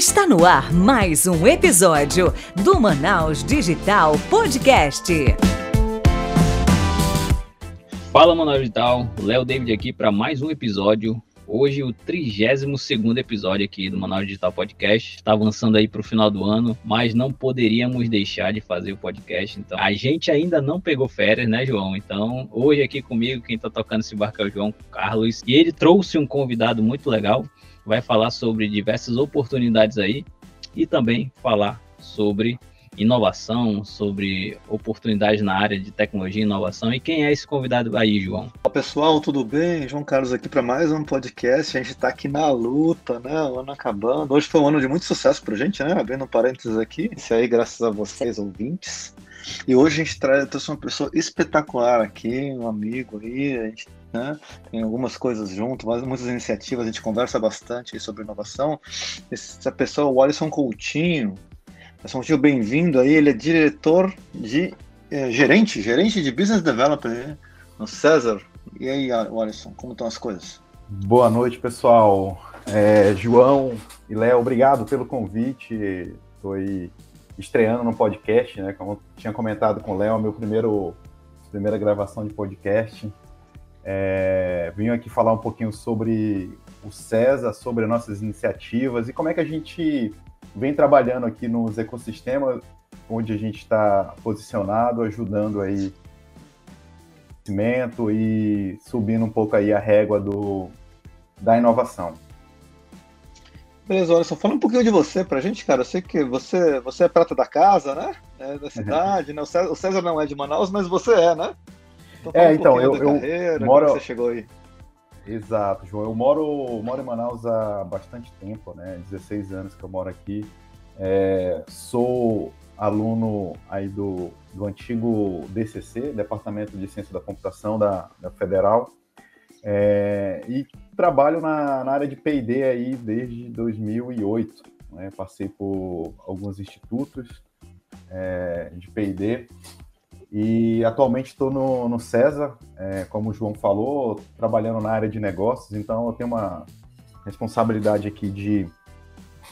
Está no ar mais um episódio do Manaus Digital Podcast. Fala Manaus Digital, Léo David aqui para mais um episódio. Hoje o 32 episódio aqui do Manaus Digital Podcast. Está avançando aí para o final do ano, mas não poderíamos deixar de fazer o podcast. Então, a gente ainda não pegou férias, né, João? Então, hoje aqui comigo, quem está tocando esse barco é o João Carlos. E ele trouxe um convidado muito legal vai falar sobre diversas oportunidades aí e também falar sobre inovação, sobre oportunidades na área de tecnologia e inovação. E quem é esse convidado aí, João? Olá, pessoal, tudo bem? João Carlos aqui para mais um podcast. A gente está aqui na luta, né? O ano acabando. Hoje foi um ano de muito sucesso para a gente, né? Abrindo um parênteses aqui. Isso aí, graças a vocês, ouvintes. E hoje a gente traz uma pessoa espetacular aqui, um amigo aí. A gente né? Tem algumas coisas junto, muitas iniciativas, a gente conversa bastante sobre inovação. Essa pessoa, o Alisson Coutinho, Alisson Coutinho, bem-vindo aí, ele é diretor de, é, gerente, gerente de Business Development no César. E aí, Alisson, como estão as coisas? Boa noite, pessoal. É, João e Léo, obrigado pelo convite. Estou aí estreando no podcast, né? Como tinha comentado com o Léo, meu primeiro primeira gravação de podcast. É, vim aqui falar um pouquinho sobre o César, sobre nossas iniciativas e como é que a gente vem trabalhando aqui nos ecossistemas onde a gente está posicionado, ajudando aí crescimento e subindo um pouco aí a régua do, da inovação. Beleza, olha só, falando um pouquinho de você pra gente, cara. Eu sei que você, você é prata da casa, né? É da cidade, né? O César, o César não é de Manaus, mas você é, né? Então, é, então, eu, eu carreira, moro... você chegou aí? Exato, João. Eu moro, moro em Manaus há bastante tempo, né? 16 anos que eu moro aqui. É, sou aluno aí do, do antigo DCC, Departamento de Ciência da Computação da, da Federal, é, e trabalho na, na área de P&D aí desde 2008. Né? Passei por alguns institutos é, de P&D e atualmente estou no, no César, é, como o João falou, trabalhando na área de negócios, então eu tenho uma responsabilidade aqui de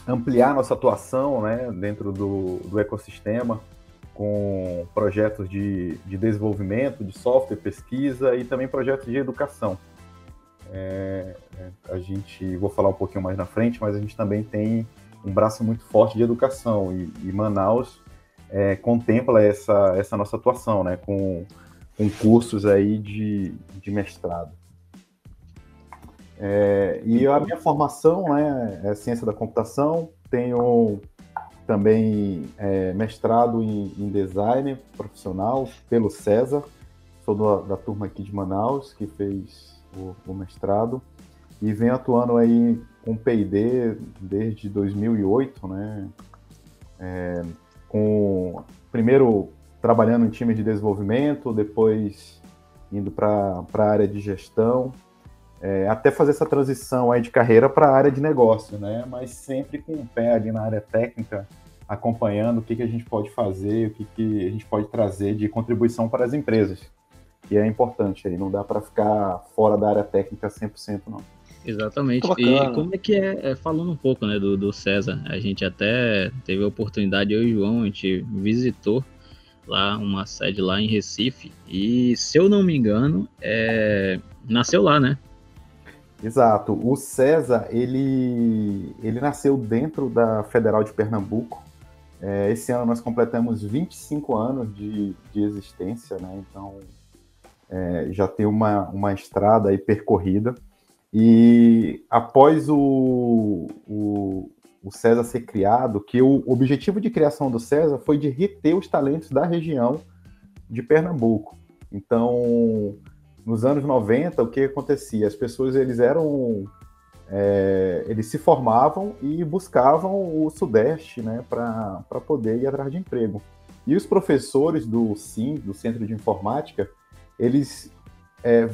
ampliar nossa atuação né, dentro do, do ecossistema, com projetos de, de desenvolvimento, de software, pesquisa e também projetos de educação. É, é, a gente, vou falar um pouquinho mais na frente, mas a gente também tem um braço muito forte de educação e, e Manaus é, contempla essa, essa nossa atuação, né, com, com cursos aí de, de mestrado. É, e a minha formação né, é ciência da computação, tenho também é, mestrado em, em, design profissional pelo César, sou do, da turma aqui de Manaus que fez o, o mestrado e venho atuando aí com P&D desde 2008, né? É, com primeiro trabalhando em time de desenvolvimento, depois indo para a área de gestão, é, até fazer essa transição aí de carreira para a área de negócio, né? Mas sempre com o pé ali na área técnica, acompanhando o que, que a gente pode fazer, o que, que a gente pode trazer de contribuição para as empresas. E é importante aí, não dá para ficar fora da área técnica 100% não. Exatamente. E como é que é, é, falando um pouco né, do, do César, a gente até teve a oportunidade, eu e o João, a gente visitou lá uma sede lá em Recife e, se eu não me engano, é... nasceu lá, né? Exato. O César, ele, ele nasceu dentro da Federal de Pernambuco. É, esse ano nós completamos 25 anos de, de existência, né? Então é, já tem uma, uma estrada aí percorrida. E após o, o, o, César ser criado, que o objetivo de criação do César foi de reter os talentos da região de Pernambuco. Então, nos anos 90, o que acontecia? As pessoas eles eram é, eles se formavam e buscavam o Sudeste né, para poder ir atrás de emprego. E os professores do SIM, do Centro de Informática, eles é,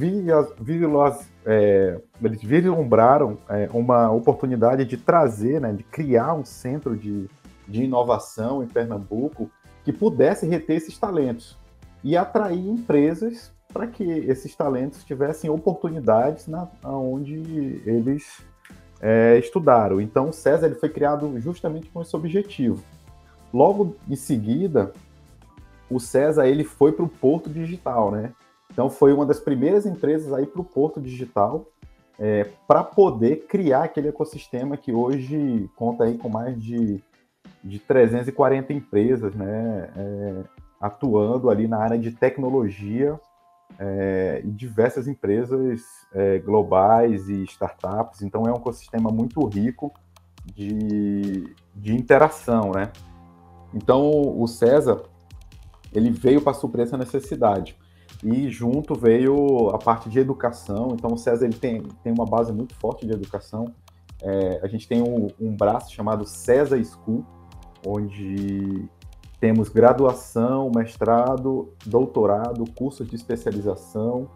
é, eles vislumbraram é, uma oportunidade de trazer, né, de criar um centro de, de inovação em Pernambuco que pudesse reter esses talentos e atrair empresas para que esses talentos tivessem oportunidades na onde eles é, estudaram. Então, o César ele foi criado justamente com esse objetivo. Logo em seguida, o César ele foi para o Porto Digital, né? Então, foi uma das primeiras empresas aí para o Porto Digital é, para poder criar aquele ecossistema que hoje conta aí com mais de, de 340 empresas, né? É, atuando ali na área de tecnologia é, e diversas empresas é, globais e startups. Então é um ecossistema muito rico de, de interação, né? Então o César ele veio para suprir essa necessidade e junto veio a parte de educação. Então o César ele tem, tem uma base muito forte de educação. É, a gente tem um, um braço chamado César School, onde temos graduação, mestrado, doutorado, cursos de especialização,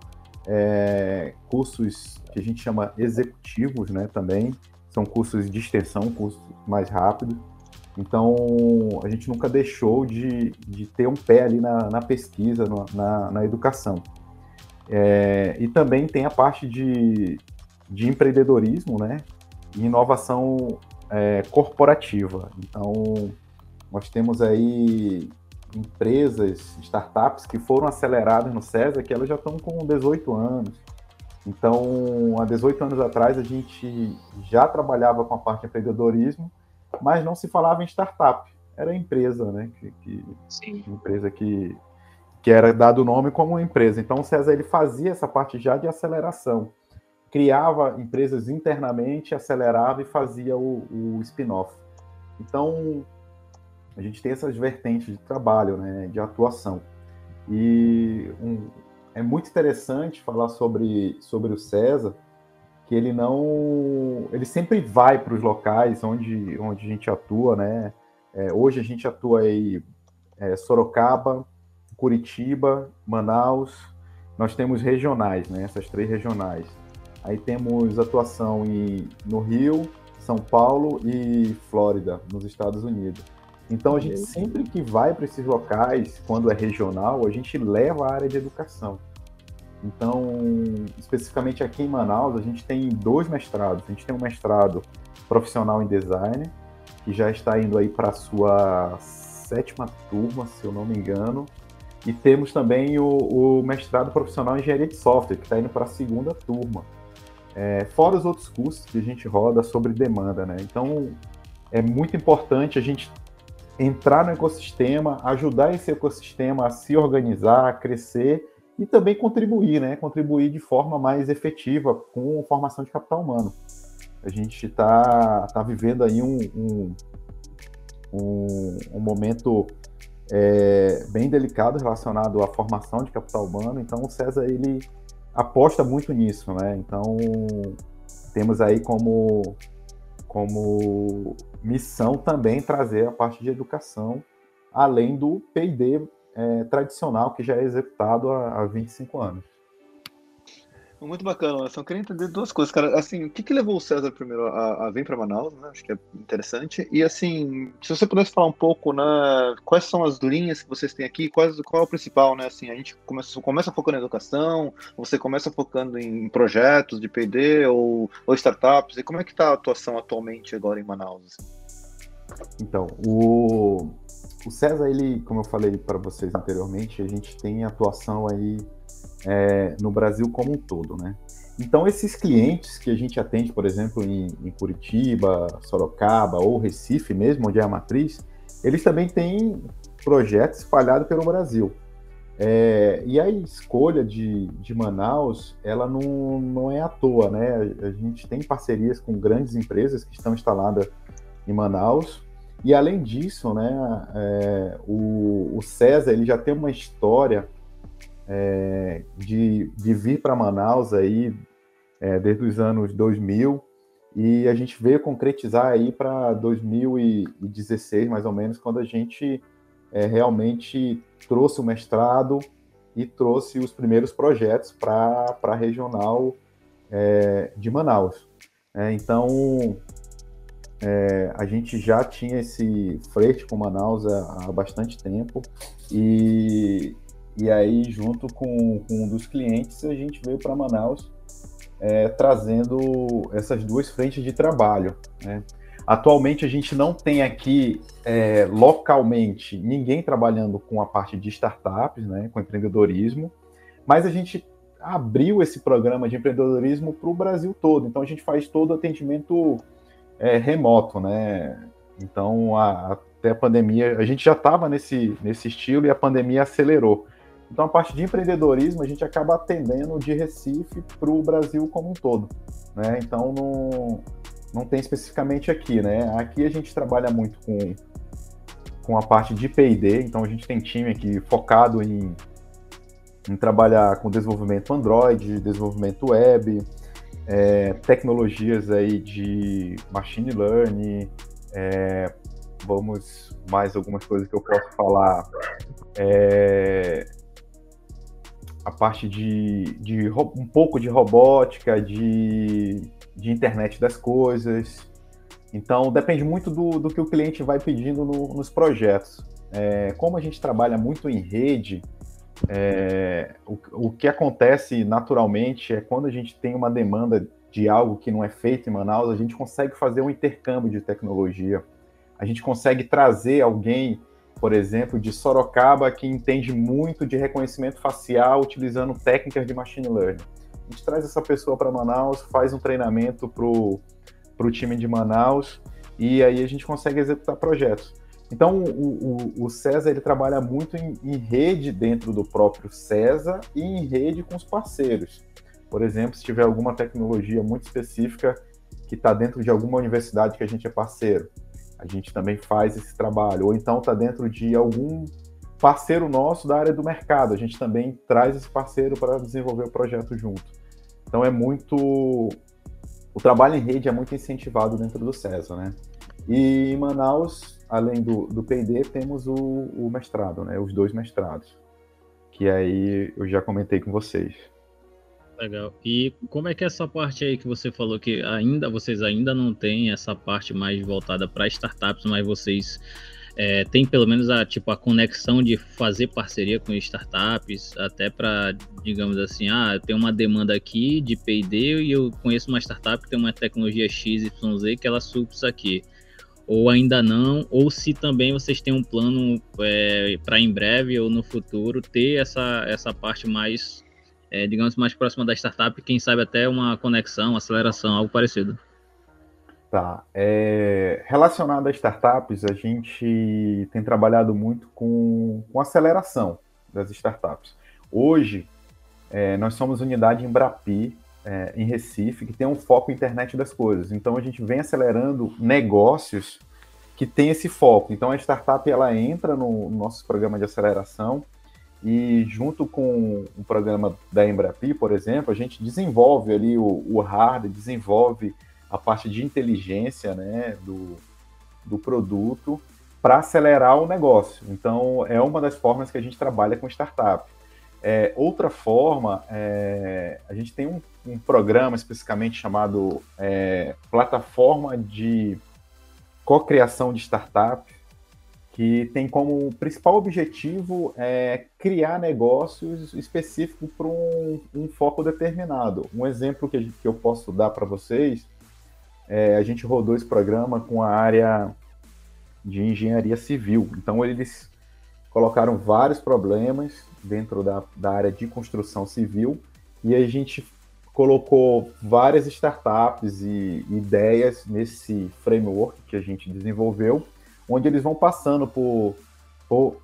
é, cursos que a gente chama executivos, né, também. São cursos de extensão, cursos mais rápidos. Então, a gente nunca deixou de, de ter um pé ali na, na pesquisa, na, na educação. É, e também tem a parte de, de empreendedorismo, né? E inovação é, corporativa. Então, nós temos aí empresas, startups que foram aceleradas no César, que elas já estão com 18 anos. Então, há 18 anos atrás, a gente já trabalhava com a parte de empreendedorismo, mas não se falava em startup. Era empresa, né? Que, que Sim. Empresa que, que era dado o nome como empresa. Então, o César ele fazia essa parte já de aceleração. Criava empresas internamente, acelerava e fazia o, o spin-off. Então, a gente tem essas vertentes de trabalho, né, de atuação. E um, é muito interessante falar sobre, sobre o César, que ele não. Ele sempre vai para os locais onde, onde a gente atua, né? É, hoje a gente atua aí é, Sorocaba, Curitiba, Manaus. Nós temos regionais, né? Essas três regionais. Aí temos atuação em, no Rio, São Paulo e Flórida, nos Estados Unidos. Então a gente sempre que vai para esses locais, quando é regional, a gente leva a área de educação. Então, especificamente aqui em Manaus, a gente tem dois mestrados. A gente tem um mestrado profissional em design, que já está indo aí para a sua sétima turma, se eu não me engano. E temos também o, o mestrado profissional em engenharia de software, que está indo para a segunda turma. É, fora os outros cursos que a gente roda sobre demanda, né? Então, é muito importante a gente entrar no ecossistema, ajudar esse ecossistema a se organizar, a crescer e também contribuir, né? Contribuir de forma mais efetiva com formação de capital humano. A gente está tá vivendo aí um, um, um, um momento é, bem delicado relacionado à formação de capital humano. Então, o César ele aposta muito nisso, né? Então, temos aí como como missão também trazer a parte de educação, além do P&D é, tradicional que já é executado há, há 25 anos. Muito bacana. Eu queria entender duas coisas, cara. Assim, o que, que levou o César primeiro a, a vir para Manaus, né? Acho que é interessante. E assim, se você pudesse falar um pouco, né? Quais são as linhas que vocês têm aqui? Quais, qual é o principal, né? Assim, a gente começa, começa focando em educação, você começa focando em projetos de P&D ou, ou startups. E como é que está a atuação atualmente agora em Manaus? Então, o, o César, ele, como eu falei para vocês anteriormente, a gente tem atuação aí é, no Brasil como um todo, né? Então, esses clientes que a gente atende, por exemplo, em, em, Curitiba, Sorocaba ou Recife mesmo, onde é a matriz, eles também têm projetos espalhados pelo Brasil. É, e a escolha de, de Manaus, ela não, não é à toa, né? A, a gente tem parcerias com grandes empresas que estão instaladas em Manaus, e além disso, né, é, o, o César ele já tem uma história é, de, de vir para Manaus aí é, desde os anos 2000 e a gente veio concretizar aí para 2016 mais ou menos quando a gente é, realmente trouxe o mestrado e trouxe os primeiros projetos para a regional é, de Manaus. É, então é, a gente já tinha esse frete com Manaus há, há bastante tempo e e aí, junto com, com um dos clientes, a gente veio para Manaus é, trazendo essas duas frentes de trabalho. Né? Atualmente a gente não tem aqui é, localmente ninguém trabalhando com a parte de startups, né, com empreendedorismo, mas a gente abriu esse programa de empreendedorismo para o Brasil todo. Então a gente faz todo o atendimento é, remoto, né? Então a, até a pandemia, a gente já estava nesse, nesse estilo e a pandemia acelerou. Então a parte de empreendedorismo a gente acaba atendendo de Recife para o Brasil como um todo, né? Então não, não tem especificamente aqui, né? Aqui a gente trabalha muito com com a parte de P&D, então a gente tem time aqui focado em em trabalhar com desenvolvimento Android, desenvolvimento web, é, tecnologias aí de machine learning, é, vamos mais algumas coisas que eu posso falar, é, a parte de, de, um pouco de robótica, de, de internet das coisas. Então depende muito do, do que o cliente vai pedindo no, nos projetos. É, como a gente trabalha muito em rede, é, o, o que acontece naturalmente é quando a gente tem uma demanda de algo que não é feito em Manaus, a gente consegue fazer um intercâmbio de tecnologia. A gente consegue trazer alguém, por exemplo, de Sorocaba que entende muito de reconhecimento facial utilizando técnicas de machine learning. A gente traz essa pessoa para Manaus, faz um treinamento para o time de Manaus e aí a gente consegue executar projetos. Então, o, o, o César ele trabalha muito em, em, rede dentro do próprio César e em rede com os parceiros. Por exemplo, se tiver alguma tecnologia muito específica que está dentro de alguma universidade que a gente é parceiro, a gente também faz esse trabalho. Ou então está dentro de algum parceiro nosso da área do mercado, a gente também traz esse parceiro para desenvolver o projeto junto. Então é muito. O trabalho em rede é muito incentivado dentro do César, né? E em Manaus além do, do P&D, temos o, o, mestrado, né? Os dois mestrados, que aí eu já comentei com vocês. Legal. E como é que é essa parte aí que você falou que ainda vocês ainda não têm essa parte mais voltada para startups, mas vocês é, têm pelo menos a tipo a conexão de fazer parceria com startups, até para digamos assim, ah, tem uma demanda aqui de P&D e eu conheço uma startup que tem uma tecnologia XYZ que ela supre isso aqui ou ainda não, ou se também vocês têm um plano é, para em breve ou no futuro ter essa, essa parte mais, é, digamos, mais próxima da startup, quem sabe até uma conexão, aceleração, algo parecido. Tá. É, relacionado a startups, a gente tem trabalhado muito com, com aceleração das startups. Hoje, é, nós somos unidade Embrapi, é, em Recife que tem um foco internet das coisas. Então a gente vem acelerando negócios que tem esse foco. Então a startup ela entra no, nosso programa de aceleração e junto com o programa da Embrapi, por exemplo, a gente desenvolve ali o, o hardware, desenvolve a parte de inteligência né, do, do produto para acelerar o negócio. Então é uma das formas que a gente trabalha com startup. É, outra forma, é, a gente tem um, um, programa especificamente chamado é, Plataforma de Cocriação de Startup, que tem como principal objetivo é, criar negócios específicos para um, um, foco determinado. Um exemplo que, que eu posso dar para vocês, é, a gente rodou esse programa com a área de engenharia civil. Então, eles colocaram vários problemas dentro da, da área de construção civil e a gente colocou várias startups e ideias nesse framework que a gente desenvolveu, onde eles vão passando por, por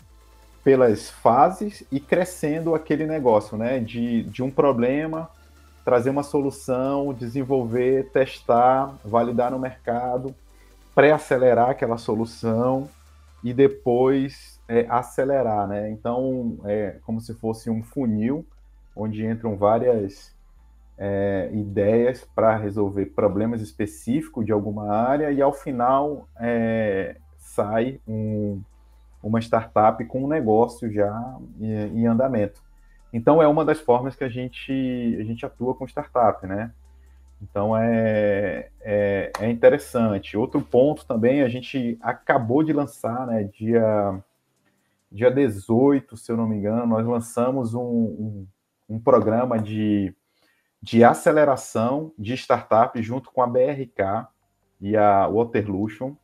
pelas fases e crescendo aquele negócio, né? De, de um problema, trazer uma solução, desenvolver, testar, validar no mercado, pré-acelerar aquela solução e depois é, acelerar, né? Então, é como se fosse um funil onde entram várias é, ideias para resolver problemas específicos de alguma área e ao final é, sai um, uma startup com um negócio já em, em, andamento. Então é uma das formas que a gente, a gente atua com startup, né? Então é, é, é interessante. Outro ponto também, a gente acabou de lançar, né, dia dia 18, se eu não me engano, nós lançamos um, um, um programa de, de aceleração de startup junto com a BRK e a Waterlution.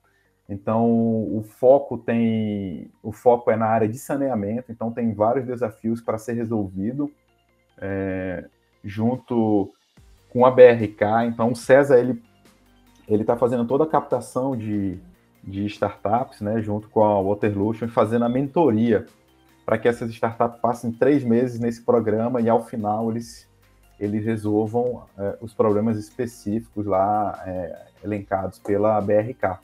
Então, o foco tem, o foco é na área de saneamento. Então, tem vários desafios para ser resolvido é, junto com a BRK. Então, o César ele ele está fazendo toda a captação de, de startups, né, junto com a Waterlution, fazendo a mentoria para que essas startups passem três meses nesse programa e ao final eles eles resolvam é, os problemas específicos lá é, elencados pela BRK.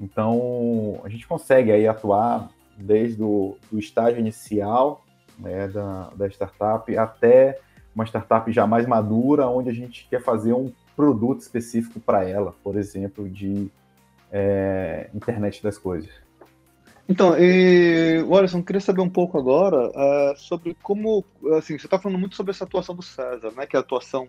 Então, a gente consegue aí atuar desde o do estágio inicial né, da, da startup até uma startup já mais madura, onde a gente quer fazer um produto específico para ela, por exemplo, de é, internet das coisas. Então, e, Alisson, queria saber um pouco agora uh, sobre como, assim, você está falando muito sobre essa atuação do César, né, que é a atuação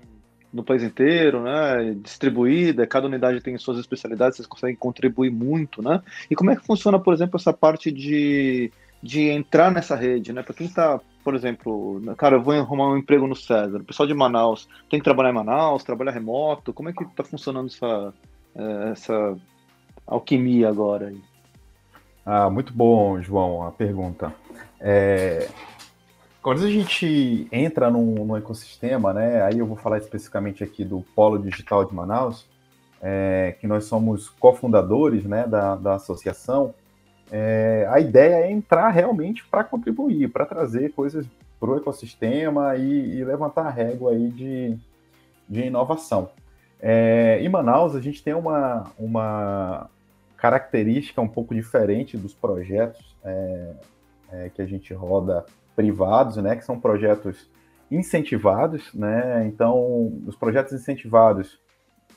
no país inteiro, né, distribuída, cada unidade tem suas especialidades, vocês conseguem contribuir muito, né? E como é que funciona, por exemplo, essa parte de, de entrar nessa rede, né? Para quem está, por exemplo, cara, eu vou arrumar um emprego no César, o pessoal de Manaus tem que trabalhar em Manaus, trabalhar remoto, como é que está funcionando essa, eh, essa alquimia agora? Ah, muito bom, João, a pergunta. É, quando a gente entra num, num, ecossistema, né, aí eu vou falar especificamente aqui do Polo Digital de Manaus, é, que nós somos cofundadores né, da, da associação, é, a ideia é entrar realmente para contribuir, para trazer coisas para o ecossistema e, e, levantar a régua aí de, de inovação. É, em Manaus, a gente tem uma, uma, característica um pouco diferente dos projetos é, é, que a gente roda privados, né, que são projetos incentivados, né, então os projetos incentivados,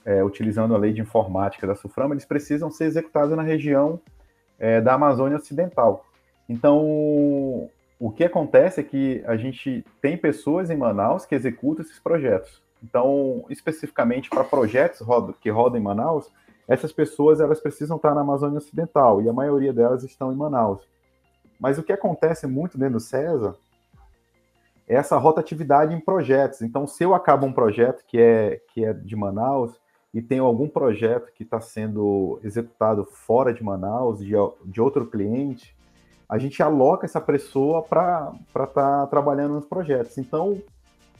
é, utilizando a lei de informática da SUFRAMA, eles precisam ser executados na região é, da Amazônia Ocidental. Então, o que acontece é que a gente tem pessoas em Manaus que executam esses projetos. Então, especificamente para projetos que rodam em Manaus, essas pessoas elas precisam estar na Amazônia Ocidental e a maioria delas estão em Manaus. Mas o que acontece muito dentro do César é essa rotatividade em projetos. Então, se eu acabo um projeto que é, que é de Manaus e tenho algum projeto que está sendo executado fora de Manaus, de, de outro cliente, a gente aloca essa pessoa para estar tá trabalhando nos projetos. Então,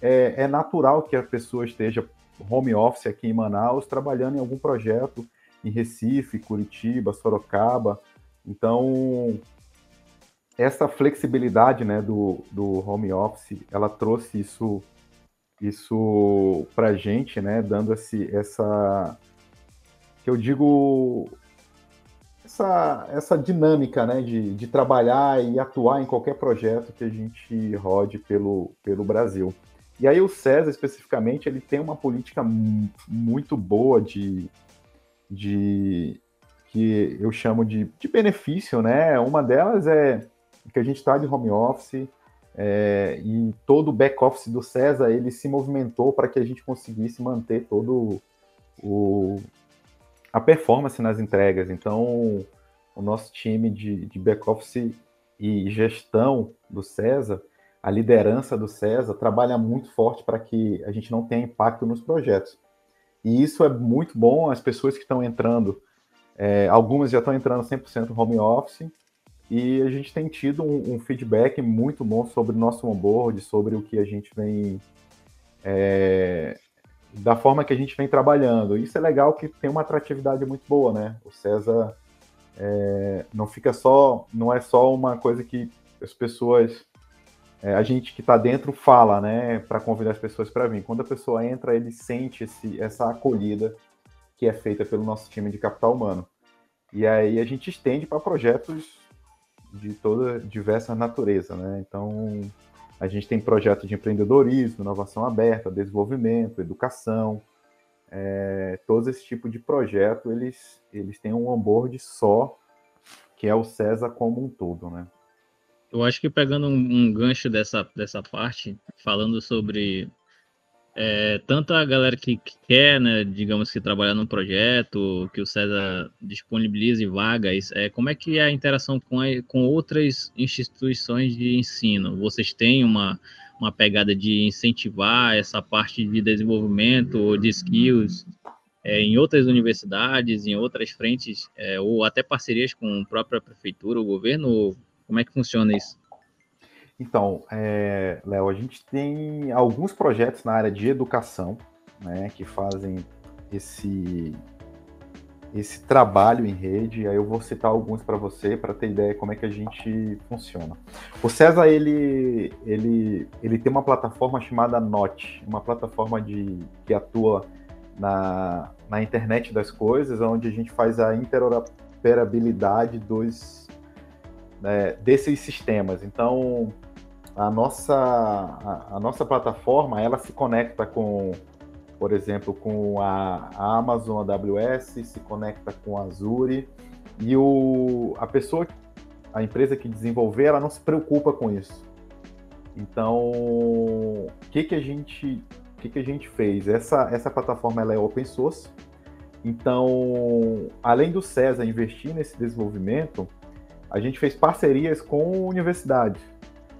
é, é, natural que a pessoa esteja home office aqui em Manaus, trabalhando em algum projeto em Recife, Curitiba, Sorocaba. Então, essa flexibilidade né, do, do home office, ela trouxe isso, isso para gente, né, dando esse, essa, que eu digo, essa, essa dinâmica né, de, de trabalhar e atuar em qualquer projeto que a gente rode pelo, pelo Brasil. E aí o César, especificamente, ele tem uma política muito boa de, de que eu chamo de, de benefício, né? Uma delas é que a gente está de home office é, e todo o back office do César ele se movimentou para que a gente conseguisse manter todo o, a performance nas entregas. Então, o nosso time de, de back office e gestão do César, a liderança do César trabalha muito forte para que a gente não tenha impacto nos projetos. E isso é muito bom. As pessoas que estão entrando, é, algumas já estão entrando 100% home office, e a gente tem tido um, um, feedback muito bom sobre o nosso onboard, sobre o que a gente vem. É, da forma que a gente vem trabalhando. Isso é legal que tem uma atratividade muito boa, né? O César é, não fica só. Não é só uma coisa que as pessoas é, a gente que está dentro fala, né, para convidar as pessoas para vir. Quando a pessoa entra, ele sente esse, essa acolhida que é feita pelo nosso time de capital humano. E aí a gente estende para projetos de toda diversa natureza, né? Então a gente tem projetos de empreendedorismo, inovação aberta, desenvolvimento, educação, é, todos esse tipo de projeto eles eles têm um onboard só que é o César como um todo, né? Eu acho que pegando um, um gancho dessa, dessa parte, falando sobre é, tanto a galera que, que, quer, né, digamos que trabalhar num projeto, que o César disponibilize vagas, é, como é que é a interação com, a, com outras instituições de ensino? Vocês têm uma, uma pegada de incentivar essa parte de desenvolvimento de skills é, em outras universidades, em outras frentes, é, ou até parcerias com a própria prefeitura, o governo? Como é que funciona isso? Então, é, Léo, a gente tem alguns projetos na área de educação, né, que fazem esse esse trabalho em rede. Aí eu vou citar alguns para você para ter ideia como é que a gente funciona. O César ele ele ele tem uma plataforma chamada Note, uma plataforma de que atua na, na internet das coisas, onde a gente faz a interoperabilidade dos né, desses sistemas. Então a nossa a, a nossa plataforma ela se conecta com por exemplo, com a, Amazon AWS, se conecta com a Azure, e o, a pessoa, a empresa que desenvolver, ela não se preocupa com isso. Então, o que, que a gente que, que a gente fez? Essa, essa plataforma ela é open source, então, além do César investir nesse desenvolvimento, a gente fez parcerias com universidades.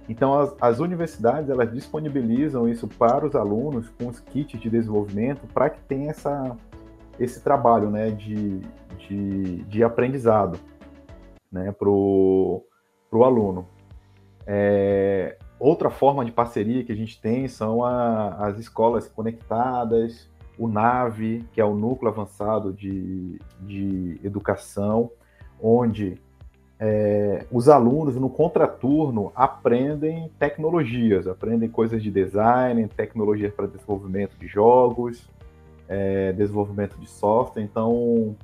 Então, as, as, universidades elas disponibilizam isso para os alunos com os kits de desenvolvimento para que tenha essa, esse trabalho né, de, de, de aprendizado né, para o aluno. É, outra forma de parceria que a gente tem são a, as escolas conectadas, o NAVE, que é o Núcleo Avançado de, de Educação, onde é, os alunos no contraturno aprendem tecnologias, aprendem coisas de design, tecnologias para desenvolvimento de jogos, é, desenvolvimento de software. Então,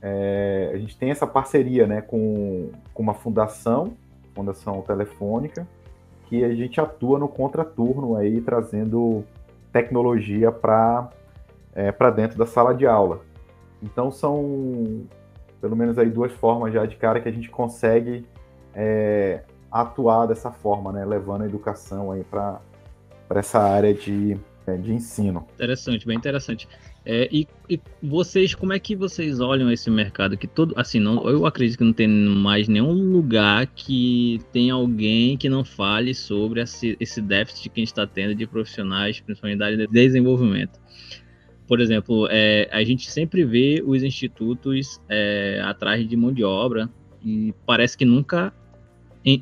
é, a gente tem essa parceria né, com, com uma fundação, Fundação Telefônica, que a gente atua no contraturno aí, trazendo tecnologia para é, dentro da sala de aula. Então, são pelo menos aí duas formas já de cara que a gente consegue é, atuar dessa forma, né? Levando a educação aí para essa área de, é, de ensino. Interessante, bem interessante. É, e, e, vocês, como é que vocês olham esse mercado? Que todo, assim, não, eu acredito que não tem mais nenhum lugar que tem alguém que não fale sobre esse, esse déficit que a gente está tendo de profissionais, principalmente da área de desenvolvimento por exemplo, é, a gente sempre vê os institutos é, atrás de mão de obra e parece que nunca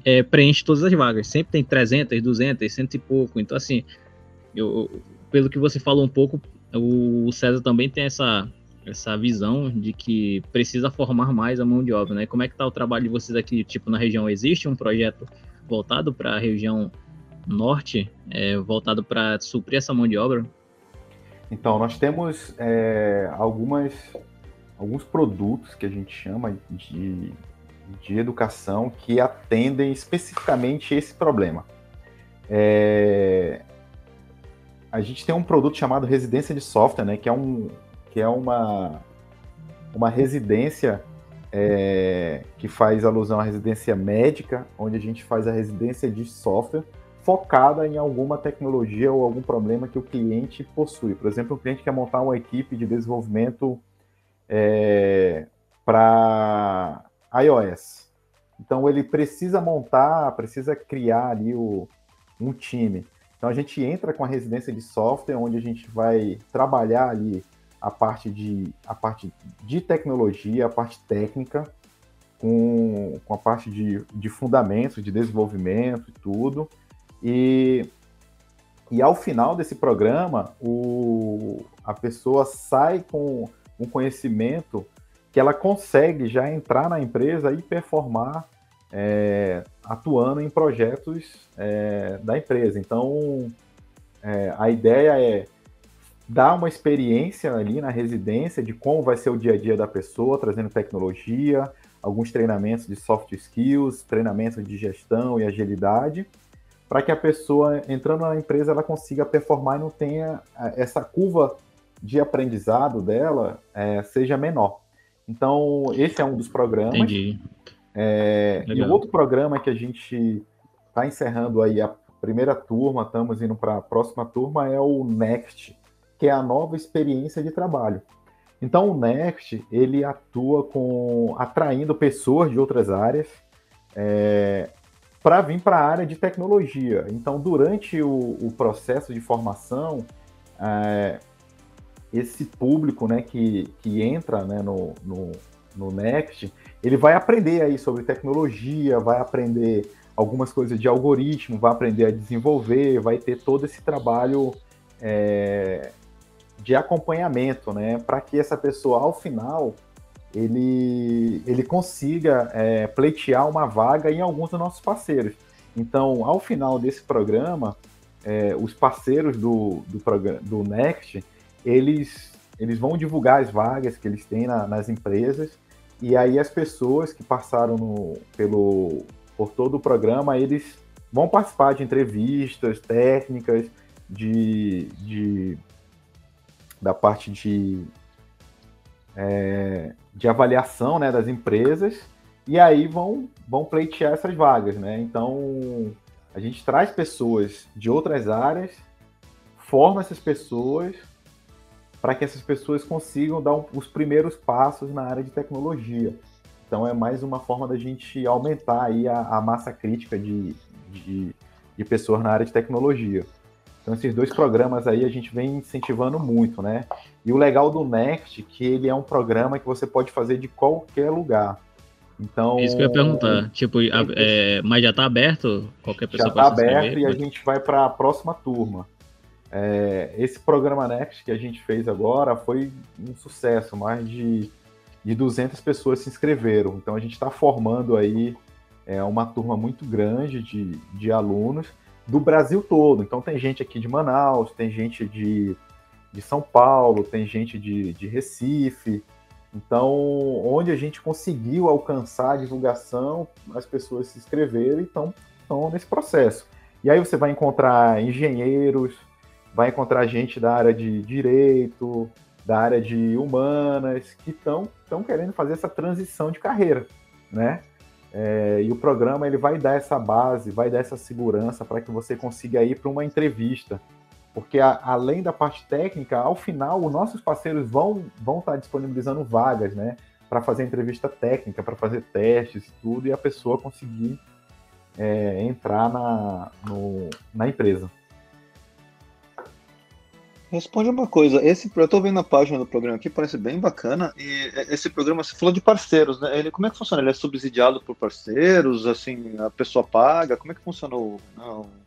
é, preenche todas as vagas. Sempre tem 300, 200, cento e pouco. Então, assim, eu, pelo que você falou um pouco, o César também tem essa, essa visão de que precisa formar mais a mão de obra, né? Como é que está o trabalho de vocês aqui? Tipo, na região existe um projeto voltado para a região norte, é, voltado para suprir essa mão de obra? Então, nós temos é, algumas, alguns produtos que a gente chama de, de educação que atendem especificamente esse problema. É, a gente tem um produto chamado residência de software, né, que é, um, que é uma, uma residência é, que faz alusão à residência médica, onde a gente faz a residência de software focada em alguma tecnologia ou algum problema que o cliente possui. Por exemplo, o cliente quer montar uma equipe de desenvolvimento é, para iOS. Então ele precisa montar, precisa criar ali o, um time. Então a gente entra com a residência de software, onde a gente vai trabalhar ali a parte de, a parte de tecnologia, a parte técnica, com, com a parte de, de fundamentos, de desenvolvimento e tudo. E, e ao final desse programa, o, a pessoa sai com um conhecimento que ela consegue já entrar na empresa e performar é, atuando em projetos é, da empresa. Então, é, a ideia é dar uma experiência ali na residência de como vai ser o dia a dia da pessoa, trazendo tecnologia, alguns treinamentos de soft skills, treinamentos de gestão e agilidade, para que a pessoa entrando na empresa ela consiga performar e não tenha é, essa curva de aprendizado dela é, seja menor. Então esse é um dos programas. Entendi. É, e o outro programa que a gente está encerrando aí a primeira turma, estamos indo para a próxima turma é o Next, que é a nova experiência de trabalho. Então o Next ele atua com atraindo pessoas de outras áreas, é, para vir para a área de tecnologia. Então, durante o, o processo de formação, é, esse público né, que, que entra né, no, no, no Next, ele vai aprender aí sobre tecnologia, vai aprender algumas coisas de algoritmo, vai aprender a desenvolver, vai ter todo esse trabalho é, de acompanhamento, né, para que essa pessoa, ao final, ele, ele consiga é, pleitear uma vaga em alguns dos nossos parceiros. Então, ao final desse programa, é, os parceiros do, do, do Next, eles, eles vão divulgar as vagas que eles têm na, nas empresas, e aí as pessoas que passaram no, pelo, por todo o programa, eles vão participar de entrevistas técnicas, de, de da parte de, é, de avaliação né, das empresas, e aí vão, vão pleitear essas vagas. Né? Então, a gente traz pessoas de outras áreas, forma essas pessoas para que essas pessoas consigam dar um, os primeiros passos na área de tecnologia. Então é mais uma forma da gente aumentar aí a, a massa crítica de, de, de, pessoas na área de tecnologia. Então esses dois programas aí a gente vem incentivando muito, né? E o legal do Next é que ele é um programa que você pode fazer de qualquer lugar. Então, Isso que eu ia perguntar. Tipo, é, mas já está aberto? Qualquer pessoa já está aberto e a gente vai para a próxima turma. É, esse programa Next que a gente fez agora foi um sucesso, mais de, de 200 pessoas se inscreveram. Então a gente está formando aí é, uma turma muito grande de, de alunos do Brasil todo. Então tem gente aqui de Manaus, tem gente de, de São Paulo, tem gente de, de Recife. Então, onde a gente conseguiu alcançar a divulgação, as pessoas se inscreveram e estão nesse processo. E aí você vai encontrar engenheiros, vai encontrar gente da área de direito, da área de humanas, que estão querendo fazer essa transição de carreira, né? É, e o programa ele vai dar essa base, vai dar essa segurança para que você consiga ir para uma entrevista, porque a, além da parte técnica, ao final os nossos parceiros vão vão estar tá disponibilizando vagas, né, para fazer entrevista técnica, para fazer testes, tudo e a pessoa conseguir é, entrar na, no, na empresa. Responde uma coisa, esse, eu tô vendo a página do programa aqui, parece bem bacana, e esse programa, você falou de parceiros, né? Ele, como é que funciona? Ele é subsidiado por parceiros, assim, a pessoa paga, como é que funcionou? Não.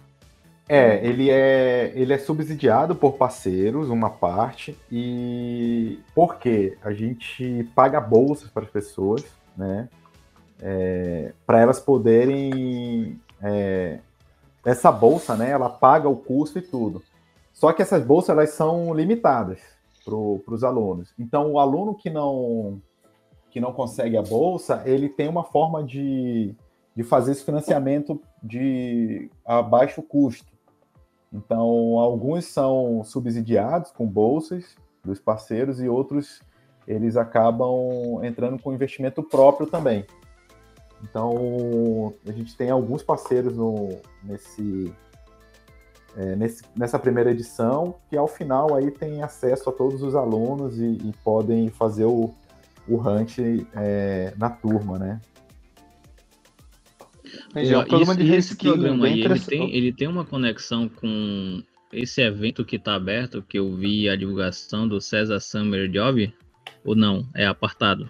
É, ele é, ele é subsidiado por parceiros, uma parte, e porque a gente paga bolsas para as pessoas, né? É, para elas poderem. É, essa bolsa, né? Ela paga o custo e tudo. Só que essas bolsas elas são limitadas para os alunos. Então, o aluno que não que não consegue a bolsa, ele tem uma forma de, de fazer esse financiamento de a baixo custo. Então, alguns são subsidiados com bolsas dos parceiros e outros eles acabam entrando com investimento próprio também. Então, a gente tem alguns parceiros no, nesse, é, nesse, nessa primeira edição, que ao final aí tem acesso a todos os alunos e, e podem fazer o, o hunt é, na turma, né? Entendi, é um programa esse, de esse programa aí, ele tem, ele tem uma conexão com esse evento que está aberto, que eu vi a divulgação do César Summer Job, ou não? É apartado?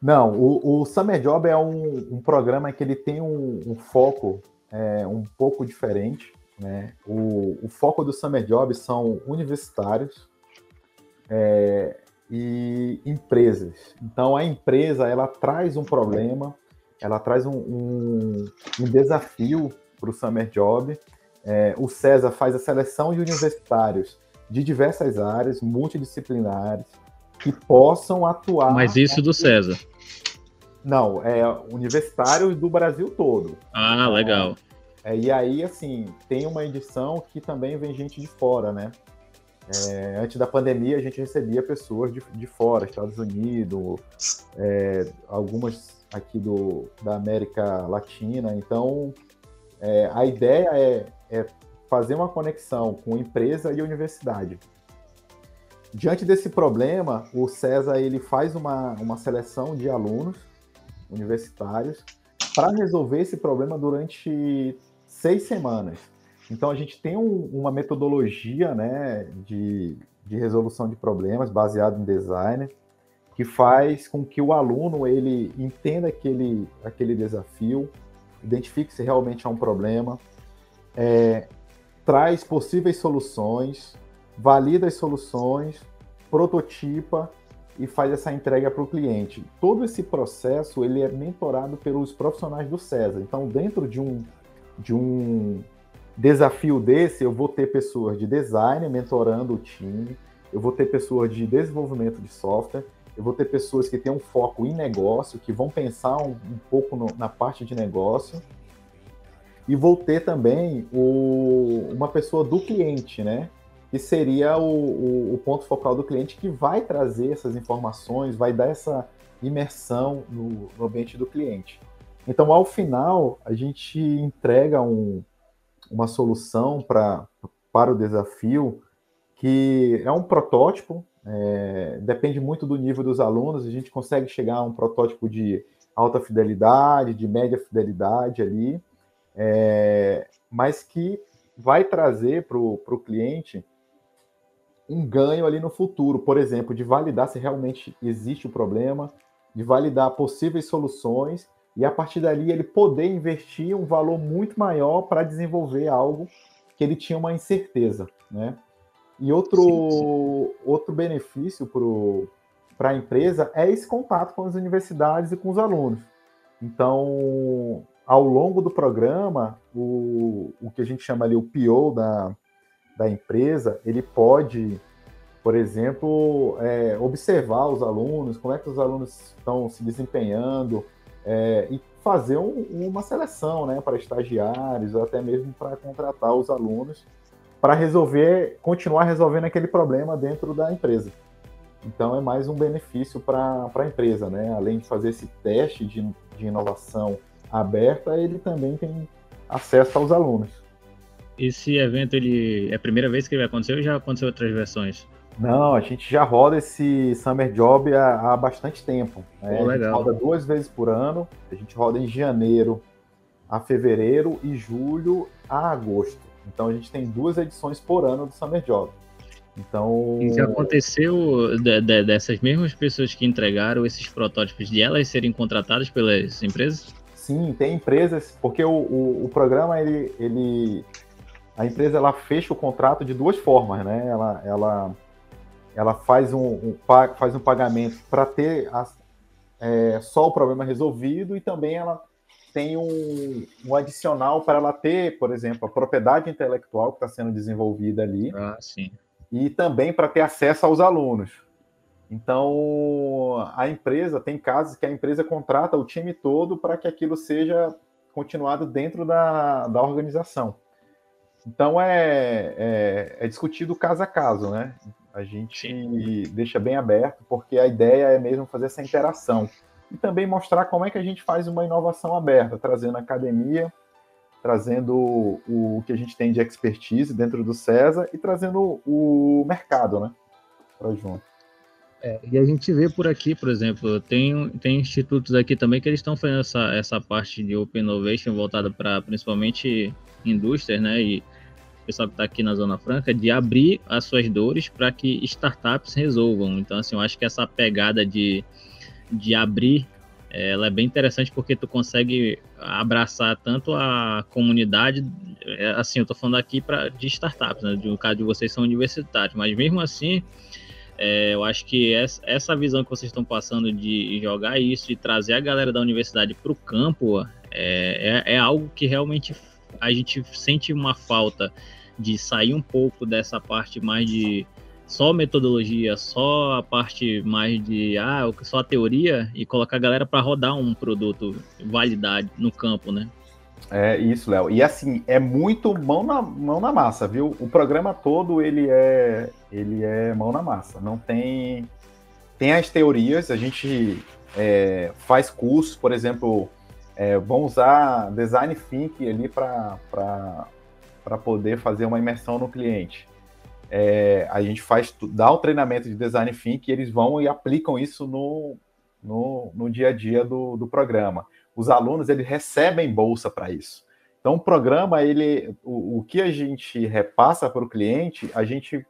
Não, o, o Summer Job é um, um programa que ele tem um, um foco é, um pouco diferente. Né? O, o foco do Summer Job são universitários é, e empresas. Então, a empresa ela traz um problema, ela traz um, um, um desafio para o Summer Job. É, o César faz a seleção de universitários de diversas áreas, multidisciplinares, que possam atuar. Mas isso do César. Não, é universitários do Brasil todo. Ah, então, legal. É, e aí, assim, tem uma edição que também vem gente de fora, né? É, antes da pandemia, a gente recebia pessoas de, de fora, Estados Unidos, é, algumas aqui do, da América Latina. Então, é, a ideia é, é fazer uma conexão com empresa e universidade. Diante desse problema, o César ele faz uma, uma seleção de alunos universitários para resolver esse problema durante seis semanas. Então a gente tem um, uma metodologia né, de, de resolução de problemas baseado em design que faz com que o aluno ele entenda aquele, aquele desafio, identifique se realmente é um problema, é, traz possíveis soluções, valida as soluções, prototipa e faz essa entrega para o cliente. Todo esse processo ele é mentorado pelos profissionais do César. Então, dentro de um, de um desafio desse, eu vou ter pessoas de design mentorando o time, eu vou ter pessoas de desenvolvimento de software, eu vou ter pessoas que têm um foco em negócio, que vão pensar um, um pouco no, na parte de negócio, e vou ter também o, uma pessoa do cliente, né? Que seria o, o, o, ponto focal do cliente que vai trazer essas informações, vai dar essa imersão no, no ambiente do cliente. Então, ao final, a gente entrega um, uma solução pra, para o desafio que é um protótipo, é, depende muito do nível dos alunos, a gente consegue chegar a um protótipo de alta fidelidade, de média fidelidade ali, é, mas que vai trazer para o cliente um ganho ali no futuro, por exemplo, de validar se realmente existe o problema, de validar possíveis soluções e a partir dali ele poder investir um valor muito maior para desenvolver algo que ele tinha uma incerteza, né? E outro, sim, sim. outro benefício para a empresa é esse contato com as universidades e com os alunos. Então, ao longo do programa, o, o que a gente chama ali o PO da, da empresa, ele pode, por exemplo, é, observar os alunos, como é que os alunos estão se desempenhando, é, e fazer um, uma seleção né, para estagiários, ou até mesmo para contratar os alunos, para resolver, continuar resolvendo aquele problema dentro da empresa. Então é mais um benefício para a empresa, né? Além de fazer esse teste de, de inovação aberta, ele também tem acesso aos alunos. Esse evento ele é a primeira vez que ele vai acontecer ou já aconteceu outras versões? Não, a gente já roda esse Summer Job há, há bastante tempo. Né? Pô, a gente roda duas vezes por ano. A gente roda em janeiro a fevereiro e julho a agosto. Então a gente tem duas edições por ano do Summer Job. Então. E já aconteceu de, de, dessas mesmas pessoas que entregaram esses protótipos de elas serem contratadas pelas empresas? Sim, tem empresas, porque o, o, o programa ele, ele, a empresa ela fecha o contrato de duas formas, né? Ela, ela ela faz um, um faz um pagamento para ter a, é, só o problema resolvido e também ela tem um, um adicional para ela ter, por exemplo, a propriedade intelectual que está sendo desenvolvida ali. Ah, sim. E também para ter acesso aos alunos. Então, a empresa, tem casos que a empresa contrata o time todo para que aquilo seja continuado dentro da, da organização. Então, é, é, é discutido caso a caso, né? A gente Sim. deixa bem aberto, porque a ideia é mesmo fazer essa interação. E também mostrar como é que a gente faz uma inovação aberta, trazendo academia, trazendo o, que a gente tem de expertise dentro do César e trazendo o mercado, né? Para junto. É, e a gente vê por aqui, por exemplo, tem, tem institutos aqui também que eles estão fazendo essa, essa parte de Open Innovation voltada para principalmente indústrias, né? E pessoal que está aqui na Zona Franca, de abrir as suas dores para que startups resolvam. Então, assim, eu acho que essa pegada de, de abrir, ela é bem interessante porque tu consegue abraçar tanto a comunidade, é, assim, eu estou falando aqui pra, de startups, né? No caso de vocês são universitários, mas mesmo assim, é, eu acho que essa, essa visão que vocês estão passando de jogar isso, de trazer a galera da universidade para o campo, é, é, é, algo que realmente a gente sente uma falta de sair um pouco dessa parte mais de só metodologia, só a parte mais de ah, só a teoria e colocar a galera para rodar um produto validade no campo, né? É isso, Léo. E assim, é muito mão na, mão na massa, viu? O programa todo ele é ele é mão na massa. Não tem tem as teorias, a gente é, faz cursos, por exemplo, é, vão usar design thinking ali para poder fazer uma imersão no cliente. É, a gente faz, dá o treinamento de design thinking e eles vão e aplicam isso no, no, no dia a dia do, do programa. os alunos eles recebem bolsa para isso. Então, o programa, ele, o, o que a gente repassa para o cliente, a gente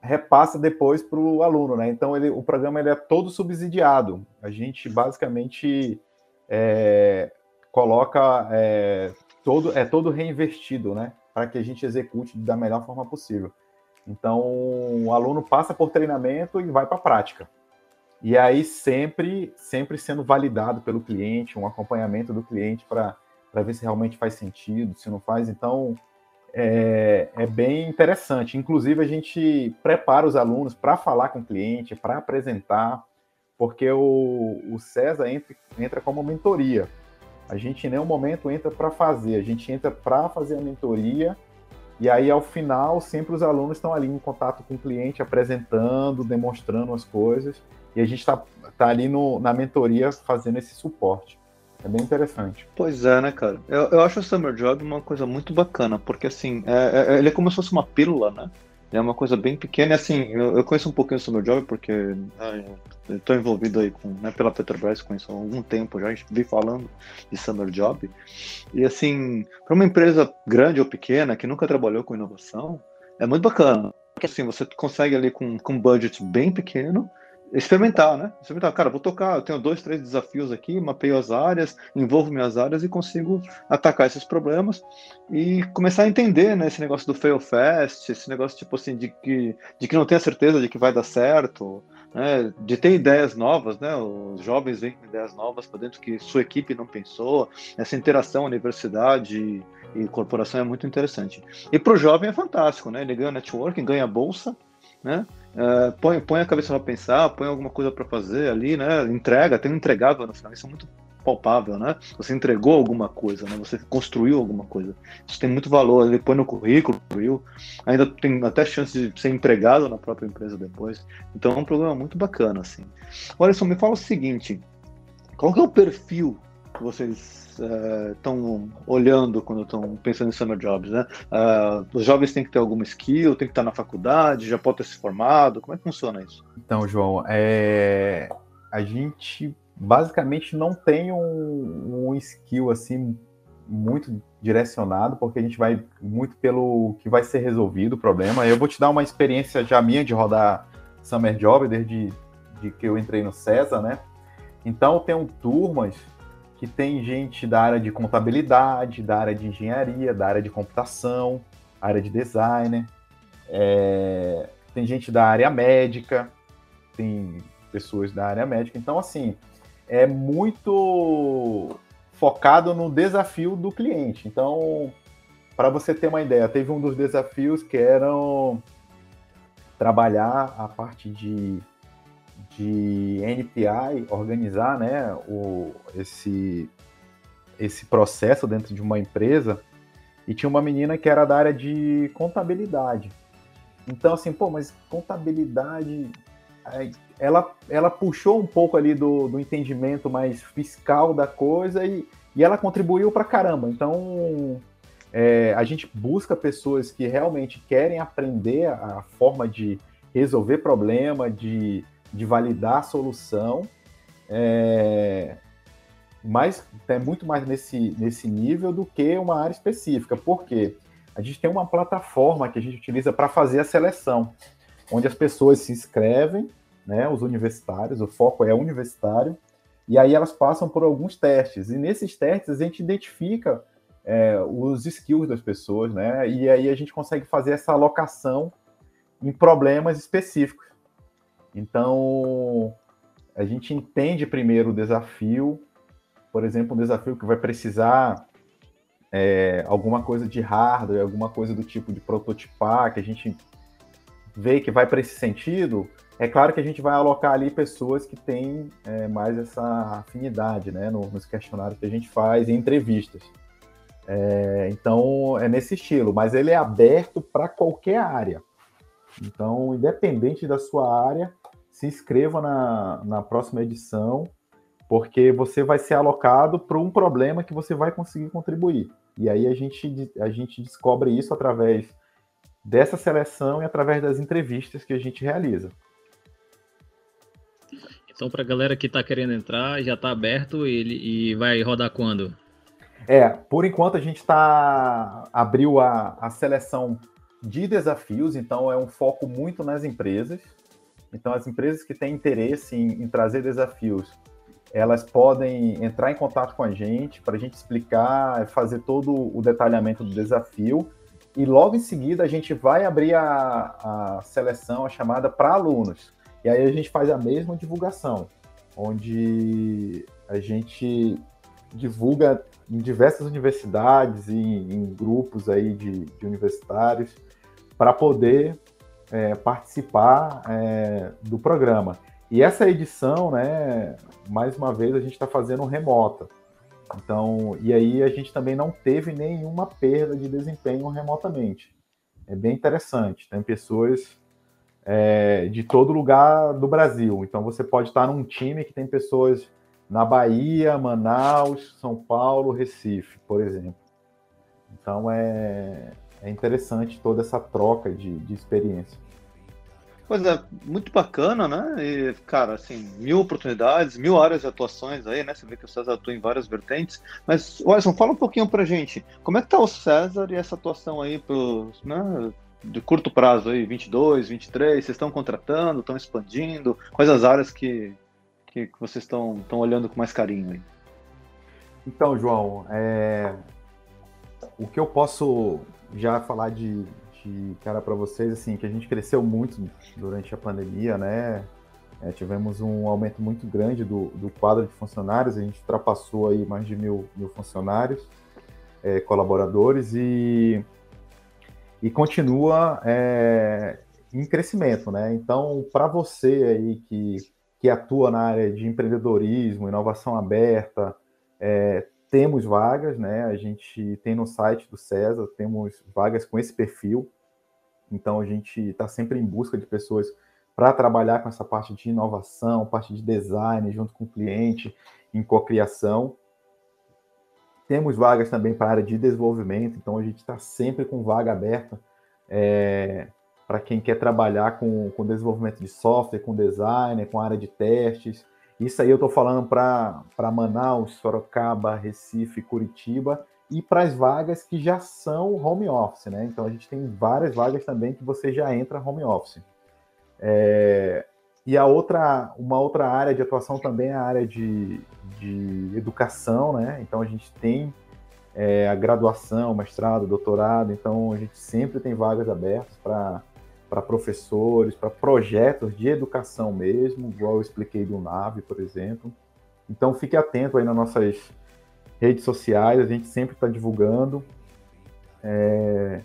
repassa depois para o aluno, né? Então, ele, o programa ele é todo subsidiado. A gente basicamente é, coloca é, todo é todo reinvestido, né? Para que a gente execute da melhor forma possível. Então, o aluno passa por treinamento e vai para a prática. E aí sempre sempre sendo validado pelo cliente, um acompanhamento do cliente para ver se realmente faz sentido, se não faz. Então, é, é, bem interessante. Inclusive, a gente prepara os alunos para falar com o cliente, para apresentar, porque o, o César entra, entra como mentoria. A gente, em nenhum momento, entra para fazer, a gente entra para fazer a mentoria. E aí, ao final, sempre os alunos estão ali em contato com o cliente, apresentando, demonstrando as coisas. E a gente está tá ali no, na mentoria fazendo esse suporte. É bem interessante. Pois é, né, cara? Eu, eu acho o Summer Job uma coisa muito bacana, porque assim, é, é, ele é como se fosse uma pílula, né? É uma coisa bem pequena, e assim, eu, eu conheço um pouquinho do Summer Job, porque né, estou envolvido aí com, né, pela Petrobras, conheço há algum tempo já, a gente vem falando de Summer Job. E assim, para uma empresa grande ou pequena que nunca trabalhou com inovação, é muito bacana. Porque assim, você consegue ali com, com um budget bem pequeno, experimentar, né? Experimentar. Cara, vou tocar, eu tenho dois, três desafios aqui, mapeio as áreas, envolvo minhas áreas e consigo atacar esses problemas e começar a entender, né, esse negócio do fail fast, esse negócio tipo assim de que de que não tem a certeza de que vai dar certo, né, de ter ideias novas, né? Os jovens vêm com ideias novas para dentro que sua equipe não pensou. Essa interação universidade e corporação é muito interessante. E para o jovem é fantástico, né? Ele ganha networking, ganha bolsa, né? Uh, põe, põe a cabeça para pensar, põe alguma coisa para fazer ali, né? Entrega, tem um entregável no final, isso é muito palpável, né? Você entregou alguma coisa, né? Você construiu alguma coisa. Isso tem muito valor, ele põe no currículo, viu? ainda tem até chance de ser empregado na própria empresa depois. Então é um programa muito bacana, assim. Olha só, me fala o seguinte, qual que é o perfil que vocês estão uh, olhando quando estão pensando em summer jobs, né? Uh, os jovens têm que ter alguma skill, tem que estar na faculdade, já pode ter se formado. Como é que funciona isso? Então, João, é... a gente basicamente não tem um, um skill assim muito direcionado, porque a gente vai muito pelo que vai ser resolvido o problema. Eu vou te dar uma experiência já minha de rodar Summer Job desde de que eu entrei no César, né? Então, tem turmas que tem gente da área de contabilidade, da área de engenharia, da área de computação, área de designer, é, tem gente da área médica, tem pessoas da área médica. Então, assim, é muito focado no desafio do cliente. Então, para você ter uma ideia, teve um dos desafios que eram trabalhar a parte de de NPI organizar né, o, esse, esse processo dentro de uma empresa e tinha uma menina que era da área de contabilidade. Então, assim, pô, mas contabilidade. Ela, ela puxou um pouco ali do, do entendimento mais fiscal da coisa e, e ela contribuiu para caramba. Então, é, a gente busca pessoas que realmente querem aprender a forma de resolver problema, de de validar a solução, é, mas é muito mais nesse, nesse nível do que uma área específica. Por quê? A gente tem uma plataforma que a gente utiliza para fazer a seleção, onde as pessoas se inscrevem, né, os universitários, o foco é universitário, e aí elas passam por alguns testes. E nesses testes a gente identifica é, os skills das pessoas, né? E aí a gente consegue fazer essa alocação em problemas específicos. Então, a gente entende primeiro o desafio, por exemplo, um desafio que vai precisar é, alguma coisa de hardware, alguma coisa do tipo de prototipar, que a gente vê que vai para esse sentido, é claro que a gente vai alocar ali pessoas que têm é, mais essa afinidade, né, nos questionários que a gente faz em entrevistas. É, então, é nesse estilo, mas ele é aberto para qualquer área. Então, independente da sua área, se inscreva na, na próxima edição, porque você vai ser alocado para um problema que você vai conseguir contribuir. E aí a gente, a gente descobre isso através dessa seleção e através das entrevistas que a gente realiza. Então, para a galera que está querendo entrar, já está aberto e, e vai rodar quando? É, por enquanto a gente está abriu a, a seleção de desafios, então é um foco muito nas empresas. Então, as empresas que têm interesse em, em trazer desafios, elas podem entrar em contato com a gente para a gente explicar, fazer todo o detalhamento do desafio. E logo em seguida a gente vai abrir a, a seleção, a chamada para alunos. E aí a gente faz a mesma divulgação, onde a gente divulga em diversas universidades e em grupos aí de, de universitários para poder é, participar é, do programa. E essa edição, né, mais uma vez, a gente está fazendo remota. Então, e aí a gente também não teve nenhuma perda de desempenho remotamente. É bem interessante. Tem pessoas é, de todo lugar do Brasil. Então você pode estar num time que tem pessoas na Bahia, Manaus, São Paulo, Recife, por exemplo. Então é, é interessante toda essa troca de, de experiência. Pois é, muito bacana, né? E, cara, assim, mil oportunidades, mil áreas de atuações aí, né? Você vê que o César atua em várias vertentes. Mas, Wilson, fala um pouquinho pra gente. Como é que tá o César e essa atuação aí pros, né, de curto prazo aí, 22, 23? Vocês estão contratando, estão expandindo? Quais as áreas que, que, que vocês estão olhando com mais carinho aí? Então, João, é... o que eu posso já falar de, de cara para vocês, assim, que a gente cresceu muito durante a pandemia, né? É, tivemos um aumento muito grande do, do, quadro de funcionários, a gente ultrapassou aí mais de mil, mil funcionários, é, colaboradores, e, e continua é, em crescimento, né? Então, para você aí que, que atua na área de empreendedorismo, inovação aberta, é, temos vagas, né? A gente tem no site do César, temos vagas com esse perfil. Então a gente está sempre em busca de pessoas para trabalhar com essa parte de inovação, parte de design, junto com o cliente, em cocriação. Temos vagas também para a área de desenvolvimento, então a gente está sempre com vaga aberta é, para quem quer trabalhar com, com desenvolvimento de software, com design, com área de testes. Isso aí eu estou falando para Manaus, Sorocaba, Recife, Curitiba e para as vagas que já são home office, né? Então a gente tem várias vagas também que você já entra home office. É, e a outra, uma outra área de atuação também é a área de, de educação, né? Então a gente tem é, a graduação, mestrado, doutorado, então a gente sempre tem vagas abertas para para professores, para projetos de educação mesmo, igual eu expliquei do NAVE, por exemplo. Então fique atento aí nas nossas redes sociais, a gente sempre está divulgando. É...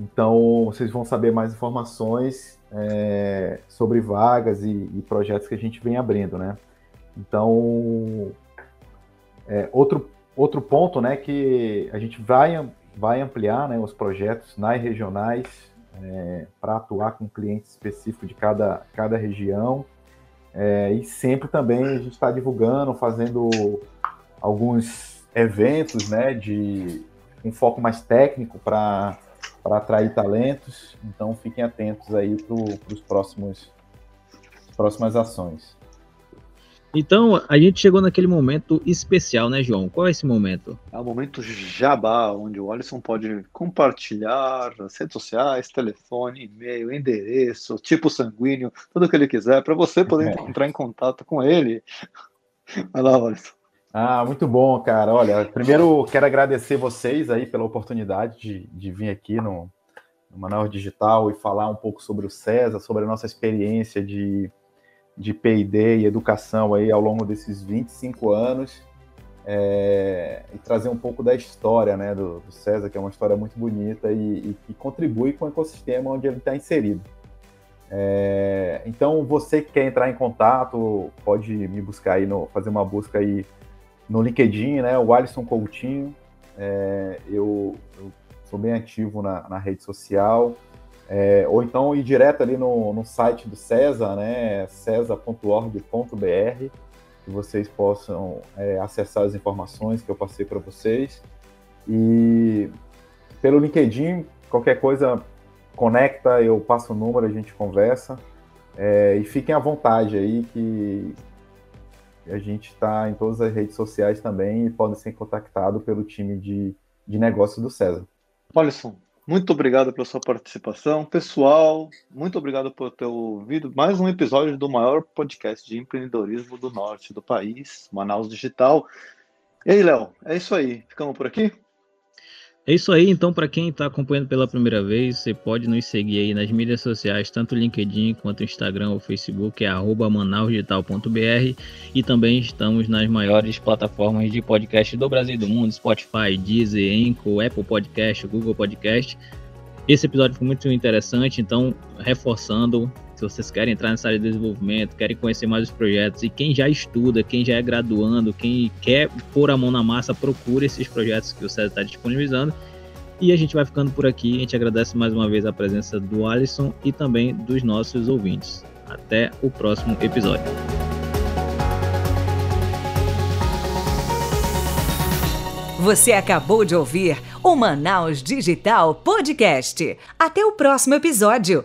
Então vocês vão saber mais informações é, sobre vagas e, e, projetos que a gente vem abrindo, né? Então é, outro outro ponto, né, que a gente vai vai ampliar, né, os projetos nas regionais é, para atuar com clientes específicos de cada, cada região. É, e sempre também a gente está divulgando, fazendo alguns eventos né, de um foco mais técnico para atrair talentos. Então fiquem atentos aí para os próximos próximas ações. Então, a gente chegou naquele momento especial, né, João? Qual é esse momento? É o momento jabá, onde o Alisson pode compartilhar as redes sociais, telefone, e-mail, endereço, tipo sanguíneo, tudo que ele quiser, para você poder é. entrar em contato com ele. Vai lá, Alisson. Ah, muito bom, cara. Olha, primeiro quero agradecer vocês aí pela oportunidade de, de vir aqui no, no Manaus Digital e falar um pouco sobre o César, sobre a nossa experiência de de P&D e educação aí ao longo desses 25 anos é, e trazer um pouco da história né, do, do, César, que é uma história muito bonita e, que contribui com o ecossistema onde ele está inserido. É, então, você que quer entrar em contato, pode me buscar aí, no, fazer uma busca aí no LinkedIn, né, o Alisson Coutinho, é, eu, eu, sou bem ativo na, na rede social, é, ou então ir direto ali no, no site do César, né, cesar.org.br, que vocês possam é, acessar as informações que eu passei para vocês. E pelo LinkedIn, qualquer coisa, conecta, eu passo o número, a gente conversa. É, e fiquem à vontade aí que a gente está em todas as redes sociais também e podem ser contactados pelo time de, de negócio do César. Alisson, muito obrigado pela sua participação. Pessoal, muito obrigado por ter ouvido mais um episódio do maior podcast de empreendedorismo do norte do país, Manaus Digital. E aí, Léo, é isso aí. Ficamos por aqui? É isso aí, então, para quem está acompanhando pela primeira vez, você pode nos seguir aí nas mídias sociais, tanto LinkedIn quanto Instagram ou Facebook, é manausdigital.br e também estamos nas maiores plataformas de podcast do Brasil e do mundo, Spotify, Deezer, Anchor, Apple Podcast, Google Podcast. Esse episódio foi muito interessante, então, reforçando, se vocês querem entrar nessa área de desenvolvimento, querem conhecer mais os projetos, e quem já estuda, quem já é graduando, quem quer pôr a mão na massa, procure esses projetos que o César está disponibilizando. E a gente vai ficando por aqui. A gente agradece mais uma vez a presença do Alisson e também dos nossos ouvintes. Até o próximo episódio. Você acabou de ouvir o Manaus Digital Podcast. Até o próximo episódio.